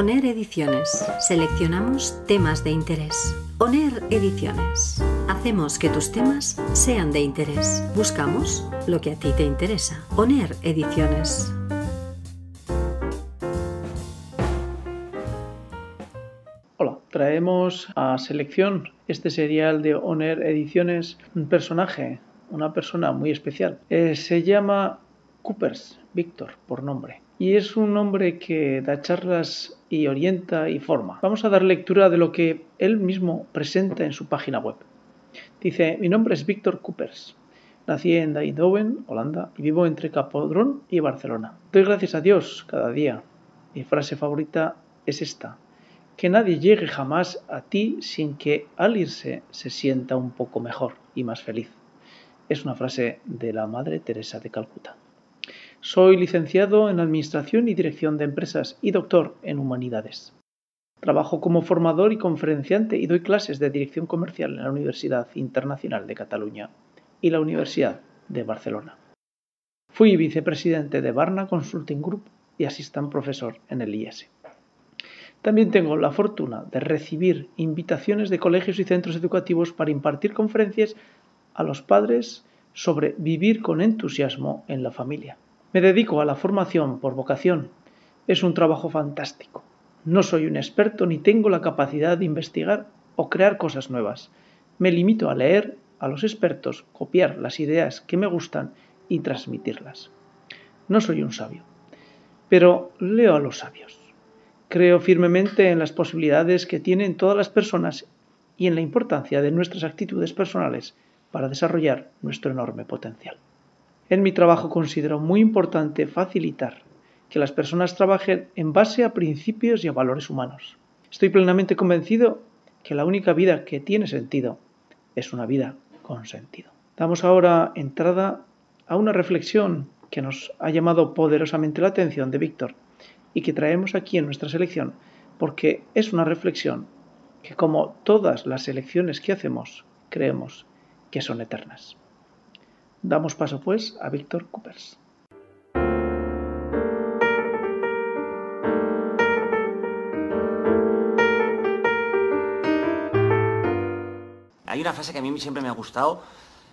ONER Ediciones. Seleccionamos temas de interés. ONER Ediciones. Hacemos que tus temas sean de interés. Buscamos lo que a ti te interesa. ONER Ediciones. Hola, traemos a selección este serial de ONER Ediciones un personaje, una persona muy especial. Eh, se llama Coopers, Víctor, por nombre. Y es un hombre que da charlas y orienta y forma. Vamos a dar lectura de lo que él mismo presenta en su página web. Dice, mi nombre es Víctor Coopers. Nací en Eindhoven, Holanda, y vivo entre Capodrón y Barcelona. Doy gracias a Dios cada día. Mi frase favorita es esta. Que nadie llegue jamás a ti sin que al irse se sienta un poco mejor y más feliz. Es una frase de la Madre Teresa de Calcuta. Soy licenciado en Administración y Dirección de Empresas y doctor en Humanidades. Trabajo como formador y conferenciante y doy clases de dirección comercial en la Universidad Internacional de Cataluña y la Universidad de Barcelona. Fui vicepresidente de Barna Consulting Group y asistant profesor en el IES. También tengo la fortuna de recibir invitaciones de colegios y centros educativos para impartir conferencias a los padres sobre vivir con entusiasmo en la familia. Me dedico a la formación por vocación. Es un trabajo fantástico. No soy un experto ni tengo la capacidad de investigar o crear cosas nuevas. Me limito a leer a los expertos, copiar las ideas que me gustan y transmitirlas. No soy un sabio, pero leo a los sabios. Creo firmemente en las posibilidades que tienen todas las personas y en la importancia de nuestras actitudes personales para desarrollar nuestro enorme potencial. En mi trabajo considero muy importante facilitar que las personas trabajen en base a principios y a valores humanos. Estoy plenamente convencido que la única vida que tiene sentido es una vida con sentido. Damos ahora entrada a una reflexión que nos ha llamado poderosamente la atención de Víctor y que traemos aquí en nuestra selección porque es una reflexión que como todas las elecciones que hacemos creemos que son eternas. Damos paso pues a Víctor Coopers. Hay una frase que a mí siempre me ha gustado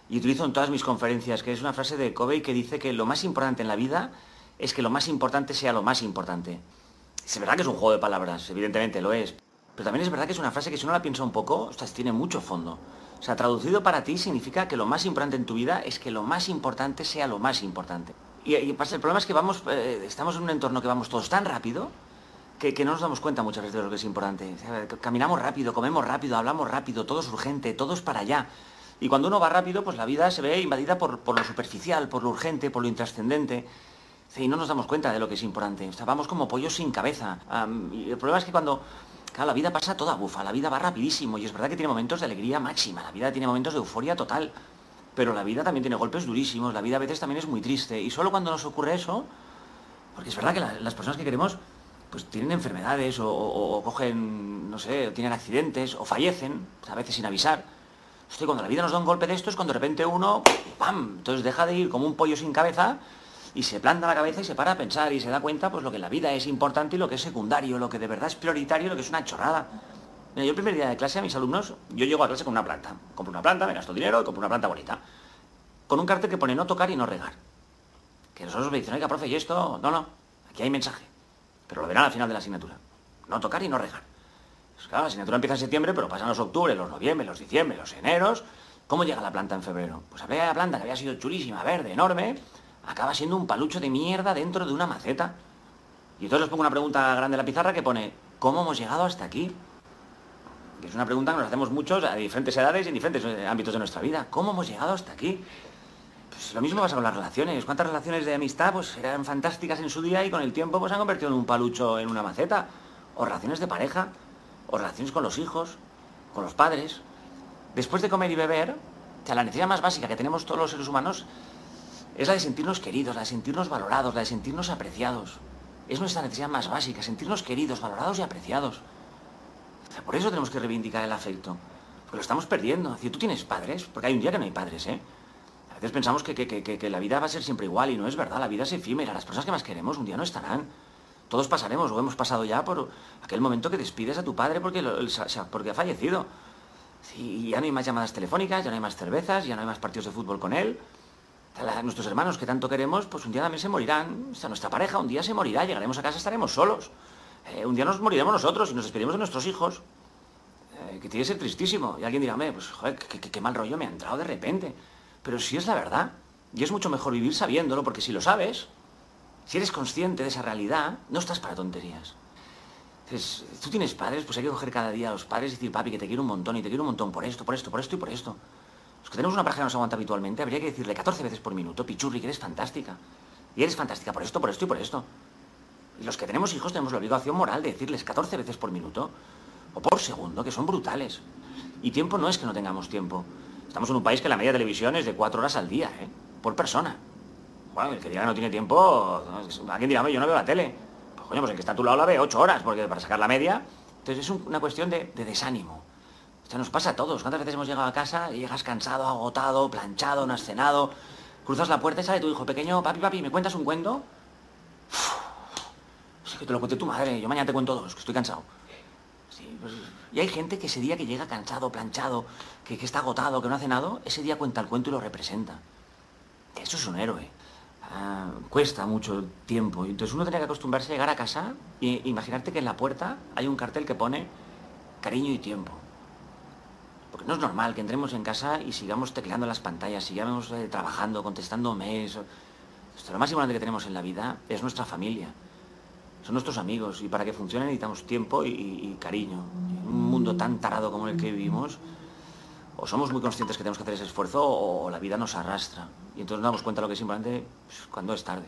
y utilizo en todas mis conferencias, que es una frase de Covey que dice que lo más importante en la vida es que lo más importante sea lo más importante. Es verdad que es un juego de palabras, evidentemente lo es, pero también es verdad que es una frase que si uno la piensa un poco, tiene mucho fondo. O sea, traducido para ti significa que lo más importante en tu vida es que lo más importante sea lo más importante. Y, el problema es que vamos, eh, estamos en un entorno que vamos todos tan rápido que, no nos damos cuenta muchas veces de lo que es importante. caminamos rápido, comemos rápido, hablamos rápido, todo es urgente, todo es para allá. Y cuando uno va rápido, pues la vida se ve invadida por, lo superficial, por lo urgente, por lo intrascendente. Y no nos damos cuenta de lo que es importante. O sea, vamos como pollos sin cabeza. y el problema es que cuando Claro, la vida pasa toda bufa, la vida va rapidísimo y es verdad que tiene momentos de alegría máxima, la vida tiene momentos de euforia total, pero la vida también tiene golpes durísimos, la vida a veces también es muy triste y solo cuando nos ocurre eso, porque es verdad que las personas que queremos pues tienen enfermedades o, cogen, no sé, o tienen accidentes o fallecen, a veces sin avisar. Cuando la vida nos da un golpe de esto es cuando de repente uno, ¡pam! Entonces deja de ir como un pollo sin cabeza y se planta la cabeza y se para a pensar y se da cuenta pues lo que en la vida es importante y lo que es secundario, lo que de verdad es prioritario, lo que es una chorrada. Mira, yo el primer día de clase a mis alumnos, yo llego a clase con una planta. Compro una planta, me gasto dinero y compro una planta bonita. Con un cartel que pone no tocar y no regar. Que nosotros me dicen, oiga, profe, ¿y esto? No, no, aquí hay mensaje. Pero lo verán al final de la asignatura. No tocar y no regar. Pues claro, la asignatura empieza en septiembre, pero pasan los octubre, los noviembre, los diciembre, los eneros. ¿Cómo llega la planta en febrero? Pues había la planta que había sido chulísima, verde, enorme, acaba siendo un palucho de mierda dentro de una maceta. Y entonces les pongo una pregunta grande en la pizarra que pone, ¿cómo hemos llegado hasta aquí? Que es una pregunta que nos hacemos muchos a diferentes edades y en diferentes eh, ámbitos de nuestra vida. ¿Cómo hemos llegado hasta aquí? Pues lo mismo pasa con las relaciones. ¿Cuántas relaciones de amistad pues eran fantásticas en su día y con el tiempo pues han convertido en un palucho en una maceta? O relaciones de pareja, o relaciones con los hijos, con los padres. Después de comer y beber, o sea, la necesidad más básica que tenemos todos los seres humanos es la de sentirnos queridos, la de sentirnos valorados, la de sentirnos apreciados. Es nuestra necesidad más básica, sentirnos queridos, valorados y apreciados. por eso tenemos que reivindicar el afecto. Porque lo estamos perdiendo. Tú tienes padres, porque hay un día que no hay padres, ¿eh? A veces pensamos que, la vida va a ser siempre igual y no es verdad. La vida es efímera. Las personas que más queremos un día no estarán. Todos pasaremos o hemos pasado ya por aquel momento que despides a tu padre porque, porque ha fallecido. Y ya no hay más llamadas telefónicas, ya no hay más cervezas, ya no hay más partidos de fútbol con él. Nuestros hermanos que tanto queremos, pues un día también se morirán. O nuestra pareja un día se morirá, llegaremos a casa, estaremos solos. Eh, un día nos moriremos nosotros y nos despediremos de nuestros hijos. Eh, que tiene que ser tristísimo. Y alguien dirá, pues joder, qué, mal rollo me ha entrado de repente. Pero si es la verdad. Y es mucho mejor vivir sabiéndolo, porque si lo sabes, si eres consciente de esa realidad, no estás para tonterías. Entonces, tú tienes padres, pues hay que coger cada día a los padres y decir, papi, que te quiero un montón y te quiero un montón por esto, por esto, por esto y por esto. Los que tenemos una pareja que nos aguanta habitualmente, habría que decirle 14 veces por minuto, pichurri, que eres fantástica. Y eres fantástica por esto, por esto y por esto. Y los que tenemos hijos tenemos la obligación moral de decirles 14 veces por minuto o por segundo, que son brutales. Y tiempo no es que no tengamos tiempo. Estamos en un país que la media televisión es de 4 horas al día, ¿eh? Por persona. Bueno, el que diga que no tiene tiempo, alguien dirá, yo no veo la tele. Pues coño, pues el que está a tu lado la ve ocho horas, porque para sacar la media. Entonces es una cuestión de, desánimo. Esto nos pasa a todos. ¿Cuántas veces hemos llegado a casa y llegas cansado, agotado, planchado, no has cenado? Cruzas la puerta y sale tu hijo pequeño, papi, papi, ¿me cuentas un cuento? Sí, que te lo cuente tu madre, yo mañana te cuento dos, que estoy cansado. Pues, y hay gente que ese día que llega cansado, planchado, que, está agotado, que no ha cenado, ese día cuenta el cuento y lo representa. Eso es un héroe. Ah, cuesta mucho tiempo. Entonces uno tiene que acostumbrarse a llegar a casa e imaginarte que en la puerta hay un cartel que pone cariño y tiempo. Porque no es normal que entremos en casa y sigamos tecleando las pantallas, sigamos eh, trabajando, contestando mails. Lo más importante que tenemos en la vida es nuestra familia. Son nuestros amigos y para que funcione necesitamos tiempo y, y cariño. En un mundo tan tarado como el que vivimos, o somos muy conscientes que tenemos que hacer ese esfuerzo o, la vida nos arrastra. Y entonces nos damos cuenta de lo que es importante pues, cuando es tarde.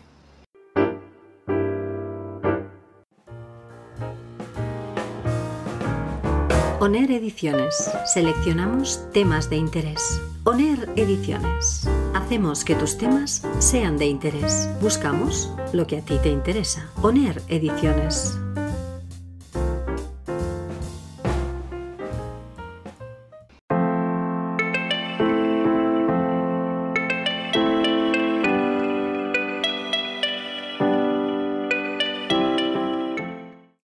ONER Ediciones. Seleccionamos temas de interés. ONER Ediciones. Hacemos que tus temas sean de interés. Buscamos lo que a ti te interesa. ONER Ediciones.